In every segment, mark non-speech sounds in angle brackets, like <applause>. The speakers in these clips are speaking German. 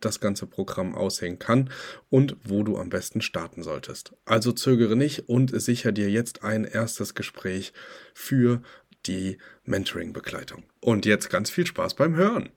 das ganze Programm aussehen kann und wo du am besten starten solltest. Also zögere nicht und sicher dir jetzt ein erstes Gespräch für die Mentoring-Begleitung. Und jetzt ganz viel Spaß beim Hören.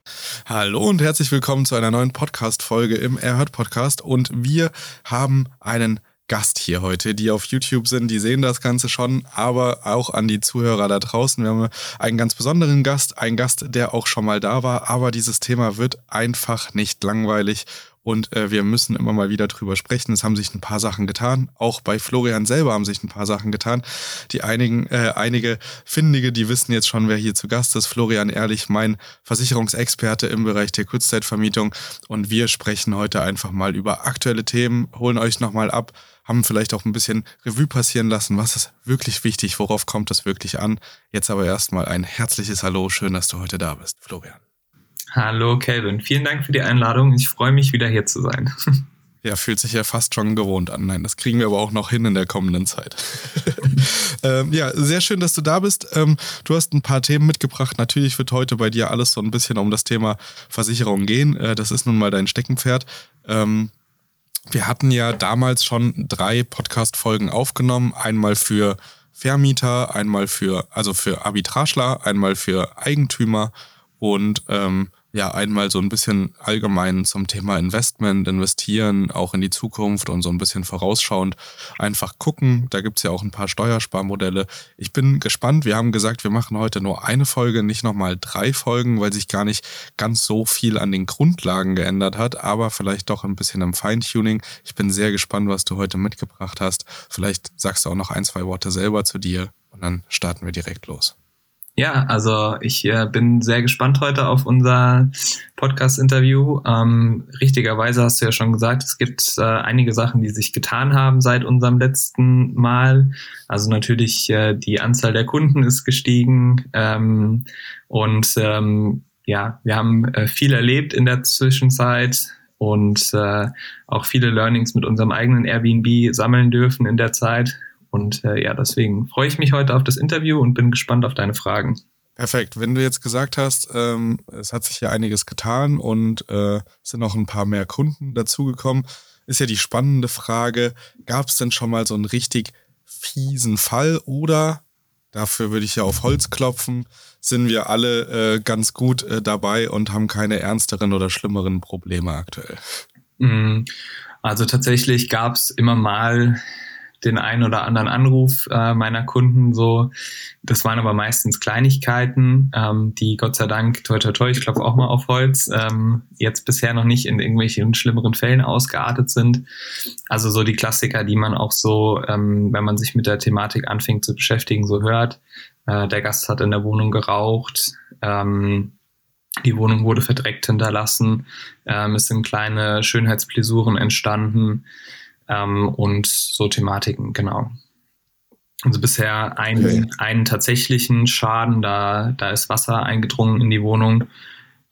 Hallo und herzlich willkommen zu einer neuen Podcast-Folge im Erhört Podcast. Und wir haben einen Gast hier heute, die auf YouTube sind, die sehen das Ganze schon, aber auch an die Zuhörer da draußen. Wir haben einen ganz besonderen Gast, einen Gast, der auch schon mal da war, aber dieses Thema wird einfach nicht langweilig und äh, wir müssen immer mal wieder drüber sprechen. Es haben sich ein paar Sachen getan. Auch bei Florian selber haben sich ein paar Sachen getan. Die einigen, äh, einige Findige, die wissen jetzt schon, wer hier zu Gast ist. Florian Ehrlich, mein Versicherungsexperte im Bereich der Kurzzeitvermietung. Und wir sprechen heute einfach mal über aktuelle Themen, holen euch nochmal ab, haben vielleicht auch ein bisschen Revue passieren lassen. Was ist wirklich wichtig? Worauf kommt es wirklich an? Jetzt aber erstmal ein herzliches Hallo. Schön, dass du heute da bist, Florian. Hallo Kelvin, vielen Dank für die Einladung. Ich freue mich wieder hier zu sein. <laughs> Ja, fühlt sich ja fast schon gewohnt an. Nein, das kriegen wir aber auch noch hin in der kommenden Zeit. <laughs> ähm, ja, sehr schön, dass du da bist. Ähm, du hast ein paar Themen mitgebracht. Natürlich wird heute bei dir alles so ein bisschen um das Thema Versicherung gehen. Äh, das ist nun mal dein Steckenpferd. Ähm, wir hatten ja damals schon drei Podcast-Folgen aufgenommen. Einmal für Vermieter, einmal für, also für Arbitragler, einmal für Eigentümer und ähm, ja einmal so ein bisschen allgemein zum Thema Investment, investieren, auch in die Zukunft und so ein bisschen vorausschauend einfach gucken. Da gibt's ja auch ein paar Steuersparmodelle. Ich bin gespannt. Wir haben gesagt, wir machen heute nur eine Folge, nicht nochmal drei Folgen, weil sich gar nicht ganz so viel an den Grundlagen geändert hat, aber vielleicht doch ein bisschen am Feintuning. Ich bin sehr gespannt, was du heute mitgebracht hast. Vielleicht sagst du auch noch ein, zwei Worte selber zu dir und dann starten wir direkt los. Ja, also ich äh, bin sehr gespannt heute auf unser Podcast-Interview. Ähm, richtigerweise hast du ja schon gesagt, es gibt äh, einige Sachen, die sich getan haben seit unserem letzten Mal. Also natürlich äh, die Anzahl der Kunden ist gestiegen ähm, und ähm, ja, wir haben äh, viel erlebt in der Zwischenzeit und äh, auch viele Learnings mit unserem eigenen Airbnb sammeln dürfen in der Zeit. Und äh, ja, deswegen freue ich mich heute auf das Interview und bin gespannt auf deine Fragen. Perfekt. Wenn du jetzt gesagt hast, ähm, es hat sich ja einiges getan und äh, sind noch ein paar mehr Kunden dazugekommen, ist ja die spannende Frage, gab es denn schon mal so einen richtig fiesen Fall oder, dafür würde ich ja auf Holz klopfen, sind wir alle äh, ganz gut äh, dabei und haben keine ernsteren oder schlimmeren Probleme aktuell? Mm, also tatsächlich gab es immer mal den einen oder anderen Anruf äh, meiner Kunden so. Das waren aber meistens Kleinigkeiten, ähm, die Gott sei Dank, toi toi toi, ich klopfe auch mal auf Holz, ähm, jetzt bisher noch nicht in irgendwelchen schlimmeren Fällen ausgeartet sind. Also so die Klassiker, die man auch so, ähm, wenn man sich mit der Thematik anfängt zu beschäftigen, so hört. Äh, der Gast hat in der Wohnung geraucht. Ähm, die Wohnung wurde verdreckt hinterlassen. Ähm, es sind kleine Schönheitspläsuren entstanden ähm, und so Thematiken, genau. Also bisher einen, okay. einen tatsächlichen Schaden, da, da ist Wasser eingedrungen in die Wohnung.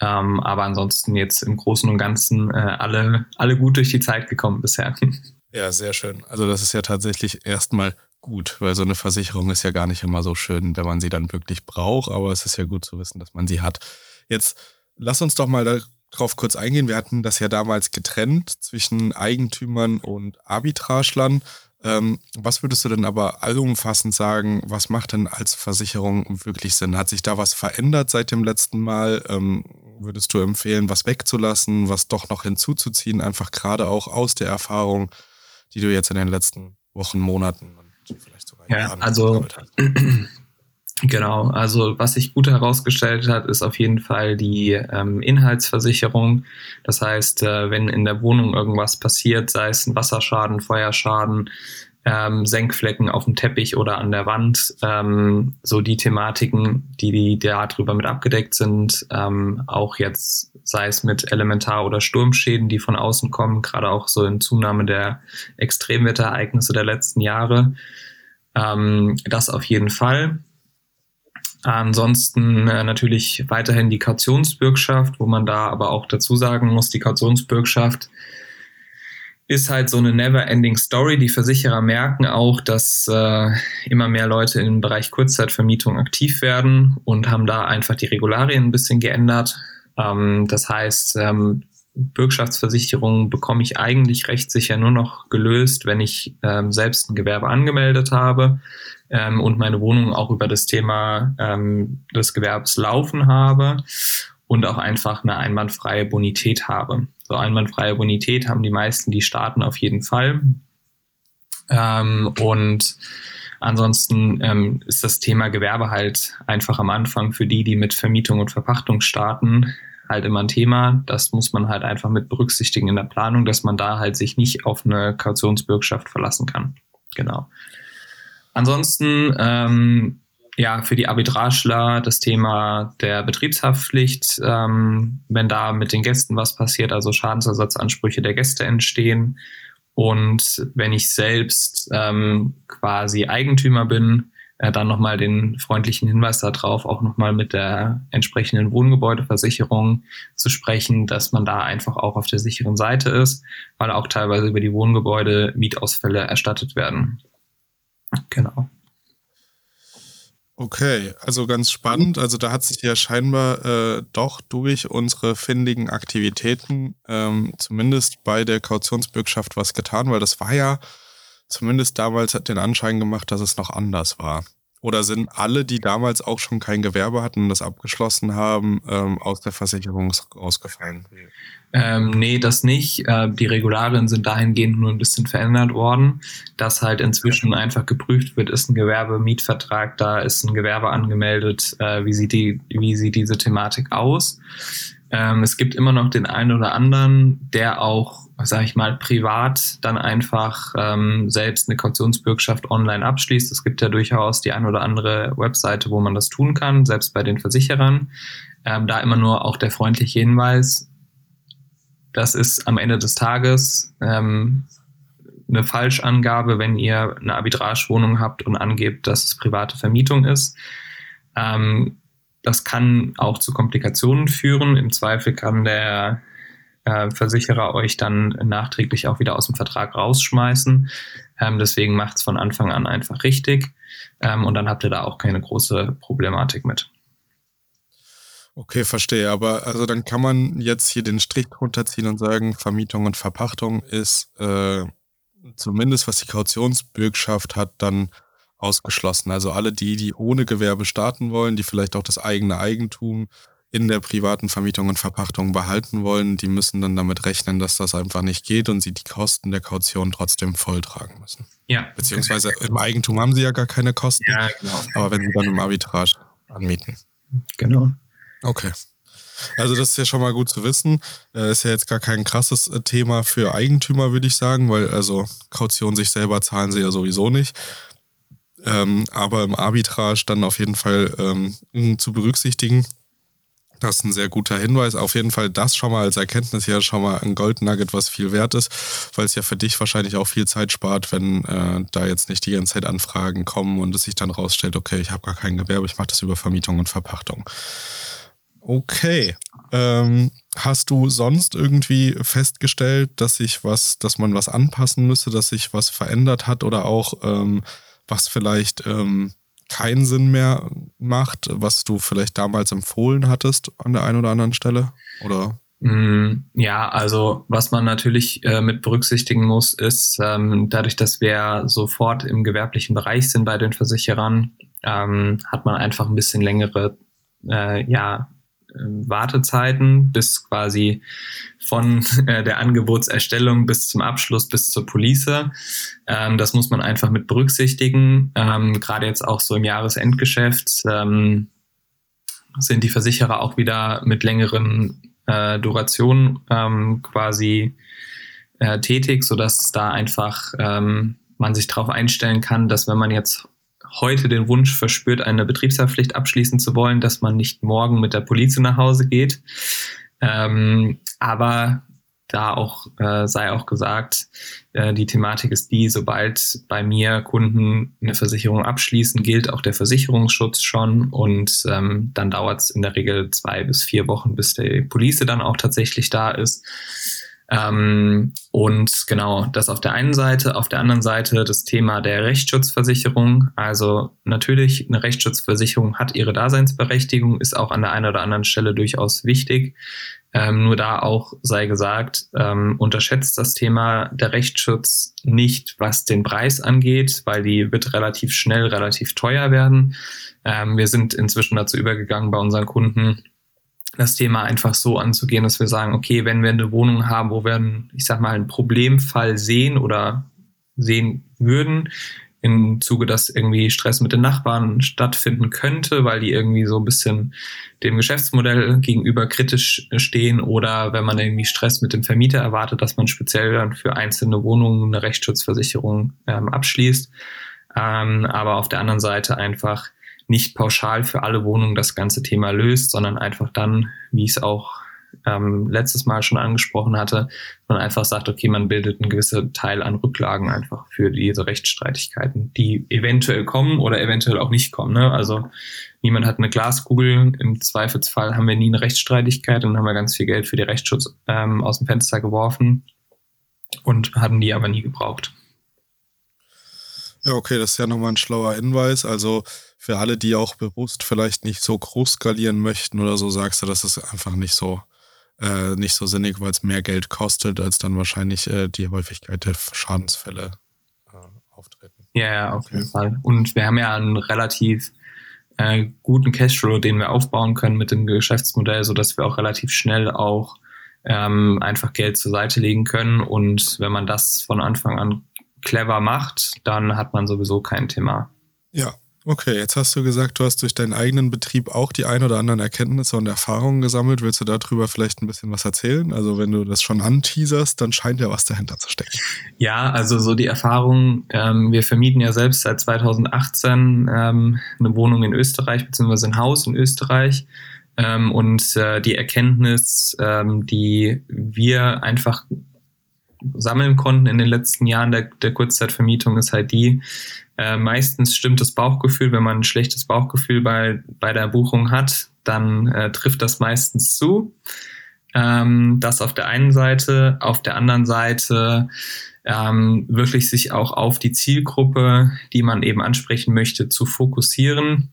Ähm, aber ansonsten jetzt im Großen und Ganzen äh, alle, alle gut durch die Zeit gekommen bisher. <laughs> Ja, sehr schön. Also das ist ja tatsächlich erstmal gut, weil so eine Versicherung ist ja gar nicht immer so schön, wenn man sie dann wirklich braucht, aber es ist ja gut zu wissen, dass man sie hat. Jetzt lass uns doch mal drauf kurz eingehen. Wir hatten das ja damals getrennt zwischen Eigentümern und Arbitraglern. Ähm, was würdest du denn aber allumfassend sagen, was macht denn als Versicherung wirklich Sinn? Hat sich da was verändert seit dem letzten Mal? Ähm, würdest du empfehlen, was wegzulassen, was doch noch hinzuzuziehen, einfach gerade auch aus der Erfahrung, die du jetzt in den letzten Wochen, Monaten und vielleicht sogar Jahren ja, also <clears throat> Genau, also was sich gut herausgestellt hat, ist auf jeden Fall die ähm, Inhaltsversicherung. Das heißt, äh, wenn in der Wohnung irgendwas passiert, sei es ein Wasserschaden, Feuerschaden, ähm, Senkflecken auf dem Teppich oder an der Wand, ähm, so die Thematiken, die, die darüber mit abgedeckt sind, ähm, auch jetzt sei es mit Elementar- oder Sturmschäden, die von außen kommen, gerade auch so in Zunahme der Extremwetterereignisse der letzten Jahre. Ähm, das auf jeden Fall. Ansonsten äh, natürlich weiterhin die Kautionsbürgschaft, wo man da aber auch dazu sagen muss, die Kautionsbürgschaft ist halt so eine never-ending Story. Die Versicherer merken auch, dass äh, immer mehr Leute im Bereich Kurzzeitvermietung aktiv werden und haben da einfach die Regularien ein bisschen geändert. Ähm, das heißt, ähm, Bürgschaftsversicherung bekomme ich eigentlich rechtssicher nur noch gelöst, wenn ich ähm, selbst ein Gewerbe angemeldet habe ähm, und meine Wohnung auch über das Thema ähm, des Gewerbes laufen habe und auch einfach eine einwandfreie Bonität habe. So einwandfreie Bonität haben die meisten, die starten auf jeden Fall. Ähm, und ansonsten ähm, ist das Thema Gewerbe halt einfach am Anfang für die, die mit Vermietung und Verpachtung starten, halt immer ein Thema. Das muss man halt einfach mit berücksichtigen in der Planung, dass man da halt sich nicht auf eine Kautionsbürgschaft verlassen kann. Genau. Ansonsten ähm, ja, für die Arbitragler das Thema der Betriebshaftpflicht, ähm, wenn da mit den Gästen was passiert, also Schadensersatzansprüche der Gäste entstehen. Und wenn ich selbst ähm, quasi Eigentümer bin, äh, dann nochmal den freundlichen Hinweis darauf, auch nochmal mit der entsprechenden Wohngebäudeversicherung zu sprechen, dass man da einfach auch auf der sicheren Seite ist, weil auch teilweise über die Wohngebäude Mietausfälle erstattet werden. Genau. Okay, also ganz spannend. Also da hat sich ja scheinbar äh, doch durch unsere findigen Aktivitäten ähm, zumindest bei der Kautionsbürgschaft was getan, weil das war ja zumindest damals hat den Anschein gemacht, dass es noch anders war. Oder sind alle, die damals auch schon kein Gewerbe hatten und das abgeschlossen haben, ähm, aus der Versicherung rausgefallen? Ähm, nee, das nicht. Äh, die Regularien sind dahingehend nur ein bisschen verändert worden, dass halt inzwischen einfach geprüft wird, ist ein Gewerbemietvertrag da, ist ein Gewerbe angemeldet, äh, wie, sieht die, wie sieht diese Thematik aus. Ähm, es gibt immer noch den einen oder anderen, der auch, sage ich mal, privat dann einfach ähm, selbst eine Kautionsbürgschaft online abschließt. Es gibt ja durchaus die ein oder andere Webseite, wo man das tun kann, selbst bei den Versicherern. Ähm, da immer nur auch der freundliche Hinweis, das ist am Ende des Tages ähm, eine Falschangabe, wenn ihr eine Arbitragewohnung habt und angebt, dass es private Vermietung ist. Ähm, das kann auch zu Komplikationen führen. Im Zweifel kann der äh, Versicherer euch dann nachträglich auch wieder aus dem Vertrag rausschmeißen. Ähm, deswegen macht es von Anfang an einfach richtig. Ähm, und dann habt ihr da auch keine große Problematik mit. Okay, verstehe. Aber also dann kann man jetzt hier den Strich runterziehen und sagen, Vermietung und Verpachtung ist äh, zumindest was die Kautionsbürgschaft hat, dann ausgeschlossen. Also alle die, die ohne Gewerbe starten wollen, die vielleicht auch das eigene Eigentum in der privaten Vermietung und Verpachtung behalten wollen, die müssen dann damit rechnen, dass das einfach nicht geht und sie die Kosten der Kaution trotzdem volltragen müssen. Ja. Beziehungsweise im Eigentum haben sie ja gar keine Kosten. Ja, genau. Aber wenn sie dann im Arbitrage anmieten. Genau. Okay. Also das ist ja schon mal gut zu wissen. Äh, ist ja jetzt gar kein krasses äh, Thema für Eigentümer, würde ich sagen, weil also Kaution sich selber zahlen sie ja sowieso nicht. Ähm, aber im Arbitrage dann auf jeden Fall ähm, zu berücksichtigen. Das ist ein sehr guter Hinweis. Auf jeden Fall das schon mal als Erkenntnis ja schon mal ein Goldnugget, was viel wert ist, weil es ja für dich wahrscheinlich auch viel Zeit spart, wenn äh, da jetzt nicht die ganze Zeit Anfragen kommen und es sich dann rausstellt, okay, ich habe gar kein Gewerbe, ich mache das über Vermietung und Verpachtung. Okay. Ähm, hast du sonst irgendwie festgestellt, dass sich was, dass man was anpassen müsste, dass sich was verändert hat oder auch ähm, was vielleicht ähm, keinen Sinn mehr macht, was du vielleicht damals empfohlen hattest an der einen oder anderen Stelle? Oder? Mm, ja, also was man natürlich äh, mit berücksichtigen muss, ist, ähm, dadurch, dass wir sofort im gewerblichen Bereich sind bei den Versicherern, ähm, hat man einfach ein bisschen längere äh, ja, Wartezeiten bis quasi von <laughs> äh, der Angebotserstellung bis zum Abschluss bis zur Police. Ähm, das muss man einfach mit berücksichtigen. Ähm, Gerade jetzt auch so im Jahresendgeschäft ähm, sind die Versicherer auch wieder mit längeren äh, Durationen ähm, quasi äh, tätig, sodass da einfach ähm, man sich darauf einstellen kann, dass wenn man jetzt heute den Wunsch verspürt, eine Betriebshaftpflicht abschließen zu wollen, dass man nicht morgen mit der Polizei nach Hause geht. Ähm, aber da auch äh, sei auch gesagt, äh, die Thematik ist die, sobald bei mir Kunden eine Versicherung abschließen, gilt auch der Versicherungsschutz schon und ähm, dann dauert es in der Regel zwei bis vier Wochen, bis die Police dann auch tatsächlich da ist. Ähm, und genau, das auf der einen Seite. Auf der anderen Seite das Thema der Rechtsschutzversicherung. Also natürlich, eine Rechtsschutzversicherung hat ihre Daseinsberechtigung, ist auch an der einen oder anderen Stelle durchaus wichtig. Ähm, nur da auch sei gesagt, ähm, unterschätzt das Thema der Rechtsschutz nicht, was den Preis angeht, weil die wird relativ schnell relativ teuer werden. Ähm, wir sind inzwischen dazu übergegangen, bei unseren Kunden das Thema einfach so anzugehen, dass wir sagen, okay, wenn wir eine Wohnung haben, wo wir, einen, ich sag mal, einen Problemfall sehen oder sehen würden, im Zuge, dass irgendwie Stress mit den Nachbarn stattfinden könnte, weil die irgendwie so ein bisschen dem Geschäftsmodell gegenüber kritisch stehen oder wenn man irgendwie Stress mit dem Vermieter erwartet, dass man speziell dann für einzelne Wohnungen eine Rechtsschutzversicherung ähm, abschließt. Ähm, aber auf der anderen Seite einfach nicht pauschal für alle Wohnungen das ganze Thema löst, sondern einfach dann, wie ich es auch ähm, letztes Mal schon angesprochen hatte, man einfach sagt, okay, man bildet einen gewissen Teil an Rücklagen einfach für diese Rechtsstreitigkeiten, die eventuell kommen oder eventuell auch nicht kommen. Ne? Also niemand hat eine Glaskugel. Im Zweifelsfall haben wir nie eine Rechtsstreitigkeit und haben wir ganz viel Geld für die Rechtsschutz ähm, aus dem Fenster geworfen und hatten die aber nie gebraucht. Ja, okay, das ist ja nochmal ein schlauer Hinweis. Also für alle, die auch bewusst vielleicht nicht so groß skalieren möchten oder so, sagst du, das ist einfach nicht so, äh, nicht so sinnig, weil es mehr Geld kostet, als dann wahrscheinlich äh, die Häufigkeit der Schadensfälle äh, auftreten. Ja, ja, auf jeden Fall. Und wir haben ja einen relativ äh, guten Cashflow, den wir aufbauen können mit dem Geschäftsmodell, sodass wir auch relativ schnell auch ähm, einfach Geld zur Seite legen können. Und wenn man das von Anfang an clever macht, dann hat man sowieso kein Thema. Ja, Okay, jetzt hast du gesagt, du hast durch deinen eigenen Betrieb auch die ein oder anderen Erkenntnisse und Erfahrungen gesammelt. Willst du darüber vielleicht ein bisschen was erzählen? Also wenn du das schon anteaserst, dann scheint ja was dahinter zu stecken. Ja, also so die Erfahrung, ähm, wir vermieten ja selbst seit 2018 ähm, eine Wohnung in Österreich, beziehungsweise ein Haus in Österreich. Ähm, und äh, die Erkenntnis, ähm, die wir einfach sammeln konnten in den letzten Jahren der, der Kurzzeitvermietung, ist halt die, äh, meistens stimmt das Bauchgefühl, wenn man ein schlechtes Bauchgefühl bei, bei der Buchung hat, dann äh, trifft das meistens zu. Ähm, das auf der einen Seite, auf der anderen Seite ähm, wirklich sich auch auf die Zielgruppe, die man eben ansprechen möchte, zu fokussieren.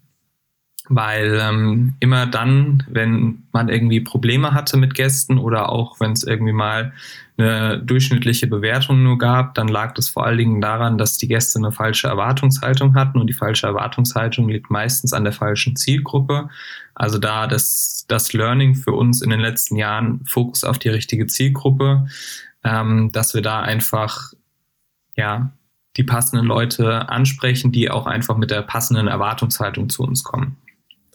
Weil ähm, immer dann, wenn man irgendwie Probleme hatte mit Gästen oder auch wenn es irgendwie mal eine durchschnittliche Bewertung nur gab, dann lag das vor allen Dingen daran, dass die Gäste eine falsche Erwartungshaltung hatten und die falsche Erwartungshaltung liegt meistens an der falschen Zielgruppe. Also da das, das Learning für uns in den letzten Jahren Fokus auf die richtige Zielgruppe, ähm, dass wir da einfach ja die passenden Leute ansprechen, die auch einfach mit der passenden Erwartungshaltung zu uns kommen.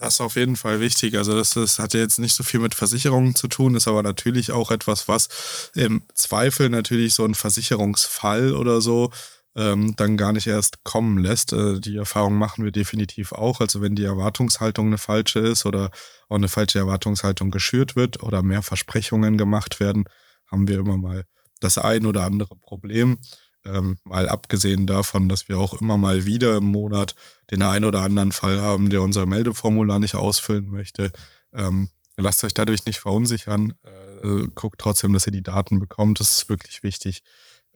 Das ist auf jeden Fall wichtig. Also das, das hat ja jetzt nicht so viel mit Versicherungen zu tun, ist aber natürlich auch etwas, was im Zweifel natürlich so ein Versicherungsfall oder so ähm, dann gar nicht erst kommen lässt. Äh, die Erfahrung machen wir definitiv auch. Also wenn die Erwartungshaltung eine falsche ist oder auch eine falsche Erwartungshaltung geschürt wird oder mehr Versprechungen gemacht werden, haben wir immer mal das ein oder andere Problem. Ähm, mal abgesehen davon, dass wir auch immer mal wieder im Monat den einen oder anderen Fall haben, der unser Meldeformular nicht ausfüllen möchte. Ähm, lasst euch dadurch nicht verunsichern. Äh, guckt trotzdem, dass ihr die Daten bekommt. Das ist wirklich wichtig.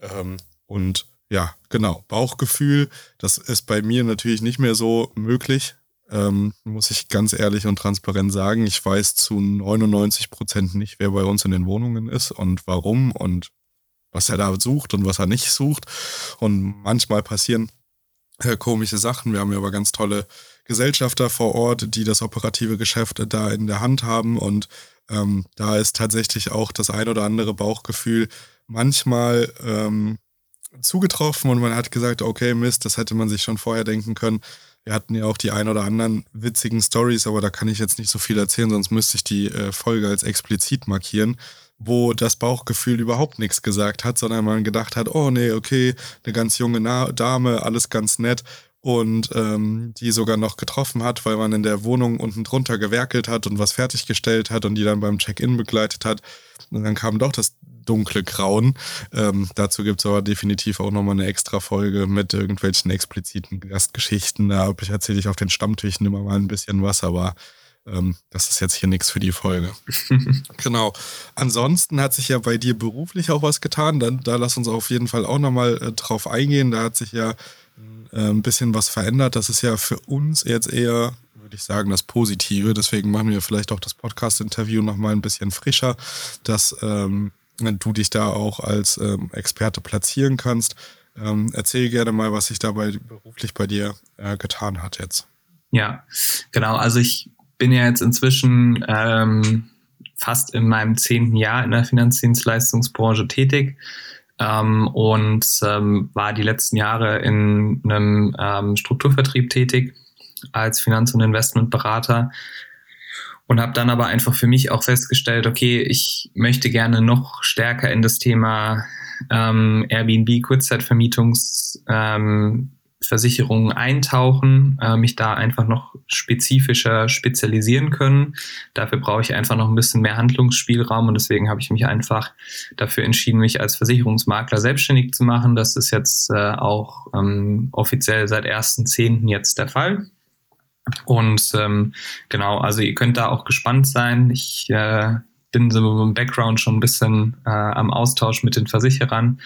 Ähm, und ja, genau. Bauchgefühl, das ist bei mir natürlich nicht mehr so möglich. Ähm, muss ich ganz ehrlich und transparent sagen. Ich weiß zu 99 Prozent nicht, wer bei uns in den Wohnungen ist und warum und was er da sucht und was er nicht sucht. Und manchmal passieren äh, komische Sachen. Wir haben ja aber ganz tolle Gesellschafter vor Ort, die das operative Geschäft da in der Hand haben. Und ähm, da ist tatsächlich auch das ein oder andere Bauchgefühl manchmal ähm, zugetroffen und man hat gesagt, okay, Mist, das hätte man sich schon vorher denken können. Wir hatten ja auch die ein oder anderen witzigen Stories, aber da kann ich jetzt nicht so viel erzählen, sonst müsste ich die äh, Folge als explizit markieren. Wo das Bauchgefühl überhaupt nichts gesagt hat, sondern man gedacht hat, oh nee, okay, eine ganz junge Na Dame, alles ganz nett und ähm, die sogar noch getroffen hat, weil man in der Wohnung unten drunter gewerkelt hat und was fertiggestellt hat und die dann beim Check-in begleitet hat. Und dann kam doch das dunkle Grauen. Ähm, dazu gibt es aber definitiv auch nochmal eine extra Folge mit irgendwelchen expliziten Gastgeschichten. Da erzähle ich auf den Stammtischen immer mal ein bisschen was, aber ähm, das ist jetzt hier nichts für die Folge. <laughs> genau. Ansonsten hat sich ja bei dir beruflich auch was getan. Da, da lass uns auf jeden Fall auch nochmal äh, drauf eingehen. Da hat sich ja äh, ein bisschen was verändert. Das ist ja für uns jetzt eher, würde ich sagen, das Positive. Deswegen machen wir vielleicht auch das Podcast-Interview nochmal ein bisschen frischer, dass ähm, du dich da auch als ähm, Experte platzieren kannst. Ähm, erzähl gerne mal, was sich dabei beruflich bei dir äh, getan hat jetzt. Ja, genau. Also ich bin ja jetzt inzwischen ähm, fast in meinem zehnten Jahr in der Finanzdienstleistungsbranche tätig ähm, und ähm, war die letzten Jahre in einem ähm, Strukturvertrieb tätig als Finanz- und Investmentberater und habe dann aber einfach für mich auch festgestellt, okay, ich möchte gerne noch stärker in das Thema ähm, Airbnb Kurzzeitvermietungs ähm, Versicherungen eintauchen, äh, mich da einfach noch spezifischer spezialisieren können. Dafür brauche ich einfach noch ein bisschen mehr Handlungsspielraum und deswegen habe ich mich einfach dafür entschieden, mich als Versicherungsmakler selbstständig zu machen. Das ist jetzt äh, auch ähm, offiziell seit 1.10. jetzt der Fall. Und ähm, genau, also ihr könnt da auch gespannt sein. Ich äh, bin so im Background schon ein bisschen äh, am Austausch mit den Versicherern,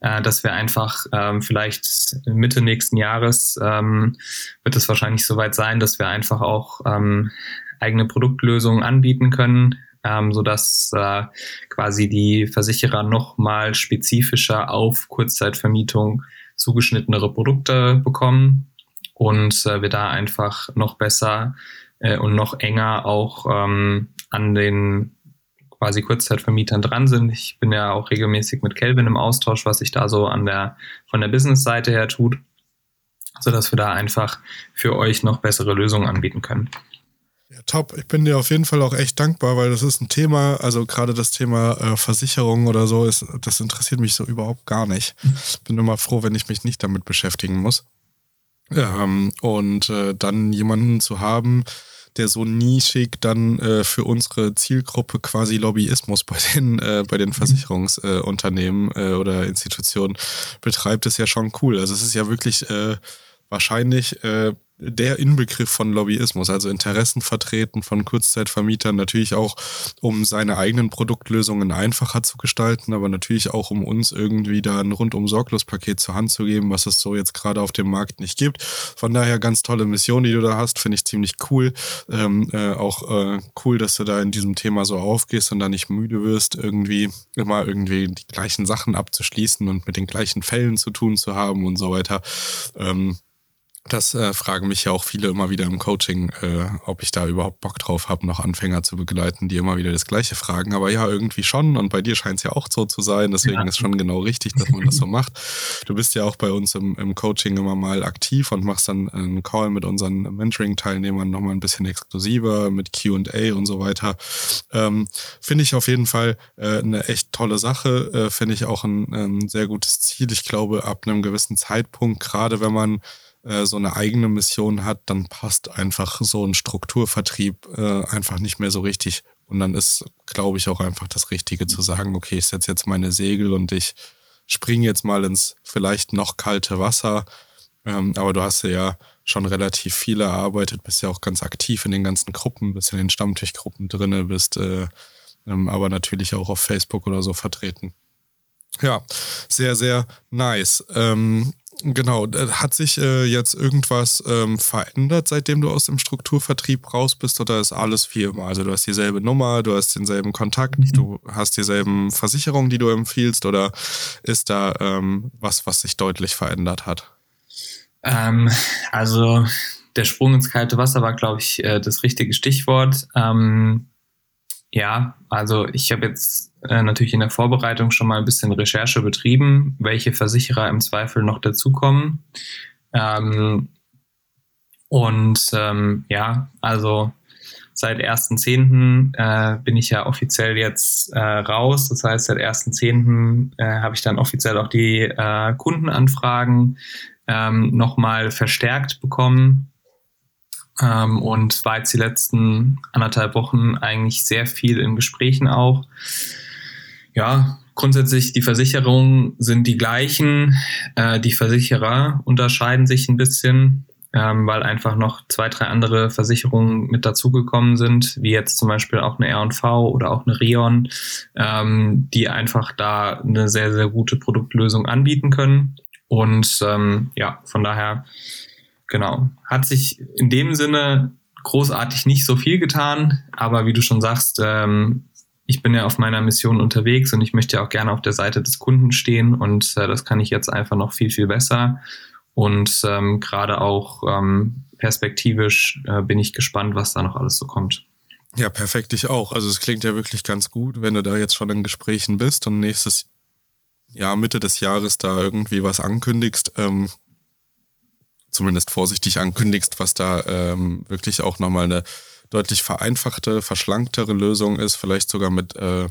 äh, dass wir einfach ähm, vielleicht Mitte nächsten Jahres ähm, wird es wahrscheinlich soweit sein, dass wir einfach auch ähm, eigene Produktlösungen anbieten können, ähm, sodass äh, quasi die Versicherer nochmal spezifischer auf Kurzzeitvermietung zugeschnittenere Produkte bekommen und äh, wir da einfach noch besser äh, und noch enger auch ähm, an den quasi Kurzzeitvermietern dran sind. Ich bin ja auch regelmäßig mit Kelvin im Austausch, was sich da so an der, von der Business-Seite her tut, sodass wir da einfach für euch noch bessere Lösungen anbieten können. Ja, top. Ich bin dir auf jeden Fall auch echt dankbar, weil das ist ein Thema, also gerade das Thema äh, Versicherung oder so, ist, das interessiert mich so überhaupt gar nicht. Ich bin immer froh, wenn ich mich nicht damit beschäftigen muss. Ähm, und äh, dann jemanden zu haben, der so nischig dann äh, für unsere Zielgruppe quasi Lobbyismus bei den, äh, bei den mhm. Versicherungsunternehmen äh, oder Institutionen betreibt, ist ja schon cool. Also es ist ja wirklich äh, wahrscheinlich äh, der Inbegriff von Lobbyismus, also Interessen vertreten von Kurzzeitvermietern, natürlich auch, um seine eigenen Produktlösungen einfacher zu gestalten, aber natürlich auch, um uns irgendwie da ein rundum sorglos Paket zur Hand zu geben, was es so jetzt gerade auf dem Markt nicht gibt. Von daher ganz tolle Mission, die du da hast, finde ich ziemlich cool. Ähm, äh, auch äh, cool, dass du da in diesem Thema so aufgehst und da nicht müde wirst, irgendwie immer irgendwie die gleichen Sachen abzuschließen und mit den gleichen Fällen zu tun zu haben und so weiter. Ähm, das äh, fragen mich ja auch viele immer wieder im Coaching, äh, ob ich da überhaupt Bock drauf habe, noch Anfänger zu begleiten, die immer wieder das Gleiche fragen. Aber ja, irgendwie schon. Und bei dir scheint es ja auch so zu sein. Deswegen ja. ist schon genau richtig, dass man das so macht. Du bist ja auch bei uns im, im Coaching immer mal aktiv und machst dann einen Call mit unseren Mentoring-Teilnehmern nochmal ein bisschen exklusiver mit QA und so weiter. Ähm, Finde ich auf jeden Fall äh, eine echt tolle Sache. Äh, Finde ich auch ein, ein sehr gutes Ziel. Ich glaube, ab einem gewissen Zeitpunkt, gerade wenn man äh, so eine eigene Mission hat, dann passt einfach so ein Strukturvertrieb äh, einfach nicht mehr so richtig. Und dann ist, glaube ich, auch einfach das Richtige zu sagen, okay, ich setze jetzt meine Segel und ich springe jetzt mal ins vielleicht noch kalte Wasser. Ähm, aber du hast ja schon relativ viel erarbeitet, bist ja auch ganz aktiv in den ganzen Gruppen, bist in den Stammtischgruppen drinne, bist äh, ähm, aber natürlich auch auf Facebook oder so vertreten. Ja, sehr, sehr nice. Ähm, Genau, hat sich äh, jetzt irgendwas ähm, verändert, seitdem du aus dem Strukturvertrieb raus bist oder ist alles wie immer? Also du hast dieselbe Nummer, du hast denselben Kontakt, mhm. du hast dieselben Versicherungen, die du empfiehlst oder ist da ähm, was, was sich deutlich verändert hat? Ähm, also der Sprung ins kalte Wasser war, glaube ich, äh, das richtige Stichwort. Ähm, ja, also ich habe jetzt äh, natürlich in der Vorbereitung schon mal ein bisschen Recherche betrieben, welche Versicherer im Zweifel noch dazukommen. Ähm, und ähm, ja, also seit 1.10. Äh, bin ich ja offiziell jetzt äh, raus. Das heißt, seit 1.10. Äh, habe ich dann offiziell auch die äh, Kundenanfragen ähm, nochmal verstärkt bekommen. Ähm, und war jetzt die letzten anderthalb Wochen eigentlich sehr viel in Gesprächen auch. Ja, grundsätzlich die Versicherungen sind die gleichen. Äh, die Versicherer unterscheiden sich ein bisschen ähm, weil einfach noch zwei, drei andere Versicherungen mit dazugekommen sind, wie jetzt zum Beispiel auch eine R&V oder auch eine Rion, ähm, die einfach da eine sehr, sehr gute Produktlösung anbieten können. Und ähm, ja, von daher, genau, hat sich in dem Sinne großartig nicht so viel getan, aber wie du schon sagst, ähm, ich bin ja auf meiner Mission unterwegs und ich möchte ja auch gerne auf der Seite des Kunden stehen und äh, das kann ich jetzt einfach noch viel, viel besser. Und ähm, gerade auch ähm, perspektivisch äh, bin ich gespannt, was da noch alles so kommt. Ja, perfekt, ich auch. Also es klingt ja wirklich ganz gut, wenn du da jetzt schon in Gesprächen bist und nächstes Jahr, Mitte des Jahres da irgendwie was ankündigst, ähm, zumindest vorsichtig ankündigst, was da ähm, wirklich auch nochmal eine deutlich vereinfachte, verschlanktere Lösung ist, vielleicht sogar mit äh,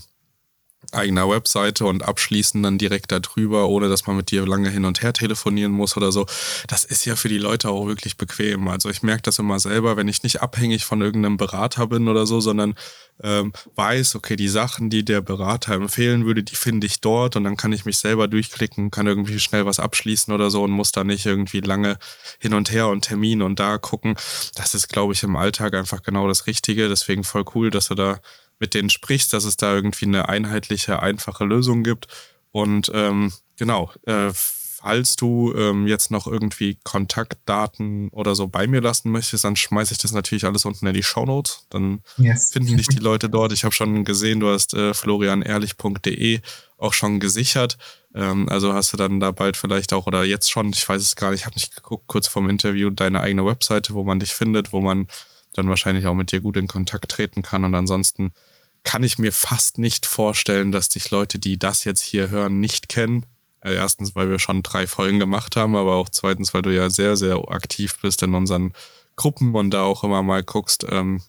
eigener Webseite und abschließen dann direkt darüber, ohne dass man mit dir lange hin und her telefonieren muss oder so. Das ist ja für die Leute auch wirklich bequem. Also ich merke das immer selber, wenn ich nicht abhängig von irgendeinem Berater bin oder so, sondern ähm, weiß, okay, die Sachen, die der Berater empfehlen würde, die finde ich dort und dann kann ich mich selber durchklicken, kann irgendwie schnell was abschließen oder so und muss da nicht irgendwie lange hin und her und Termin und da gucken. Das ist, glaube ich, im Alltag einfach genau das Richtige. Deswegen voll cool, dass du da mit denen sprichst, dass es da irgendwie eine einheitliche, einfache Lösung gibt. Und ähm, genau, äh, falls du ähm, jetzt noch irgendwie Kontaktdaten oder so bei mir lassen möchtest, dann schmeiße ich das natürlich alles unten in die Show Notes. Dann yes. finden dich die Leute dort. Ich habe schon gesehen, du hast äh, florianehrlich.de auch schon gesichert. Ähm, also hast du dann da bald vielleicht auch oder jetzt schon, ich weiß es gar nicht, ich habe nicht geguckt, kurz vorm Interview, deine eigene Webseite, wo man dich findet, wo man dann wahrscheinlich auch mit dir gut in Kontakt treten kann. Und ansonsten kann ich mir fast nicht vorstellen, dass dich Leute, die das jetzt hier hören, nicht kennen. Äh, erstens, weil wir schon drei Folgen gemacht haben, aber auch zweitens, weil du ja sehr, sehr aktiv bist in unseren Gruppen und da auch immer mal guckst, ähm,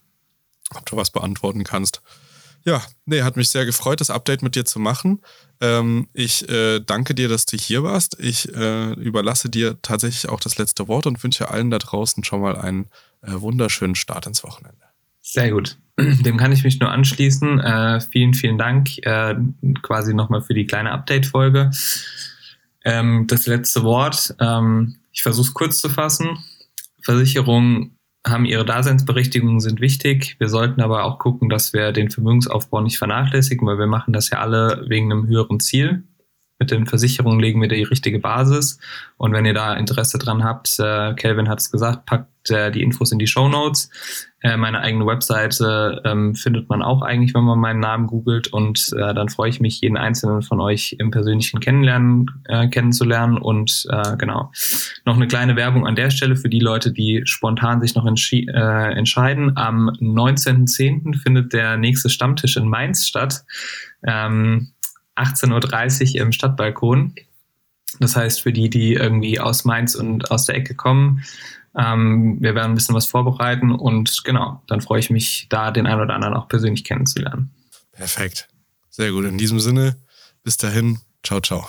ob du was beantworten kannst. Ja, nee, hat mich sehr gefreut, das Update mit dir zu machen. Ähm, ich äh, danke dir, dass du hier warst. Ich äh, überlasse dir tatsächlich auch das letzte Wort und wünsche allen da draußen schon mal einen äh, wunderschönen Start ins Wochenende. Sehr gut. <clears throat> Dem kann ich mich nur anschließen. Äh, vielen, vielen Dank äh, quasi nochmal für die kleine Update-Folge. Ähm, das letzte Wort. Ähm, ich versuche es kurz zu fassen. Versicherungen haben ihre Daseinsberechtigung, sind wichtig. Wir sollten aber auch gucken, dass wir den Vermögensaufbau nicht vernachlässigen, weil wir machen das ja alle wegen einem höheren Ziel mit den Versicherungen legen wir die richtige Basis. Und wenn ihr da Interesse dran habt, äh, Kelvin hat es gesagt, packt äh, die Infos in die Show Notes. Äh, meine eigene Webseite ähm, findet man auch eigentlich, wenn man meinen Namen googelt. Und äh, dann freue ich mich, jeden einzelnen von euch im persönlichen Kennenlernen äh, kennenzulernen. Und äh, genau, noch eine kleine Werbung an der Stelle für die Leute, die spontan sich noch äh, entscheiden. Am 19.10. findet der nächste Stammtisch in Mainz statt. Ähm, 18.30 Uhr im Stadtbalkon. Das heißt, für die, die irgendwie aus Mainz und aus der Ecke kommen, ähm, wir werden ein bisschen was vorbereiten und genau, dann freue ich mich, da den einen oder anderen auch persönlich kennenzulernen. Perfekt. Sehr gut. In diesem Sinne, bis dahin, ciao, ciao.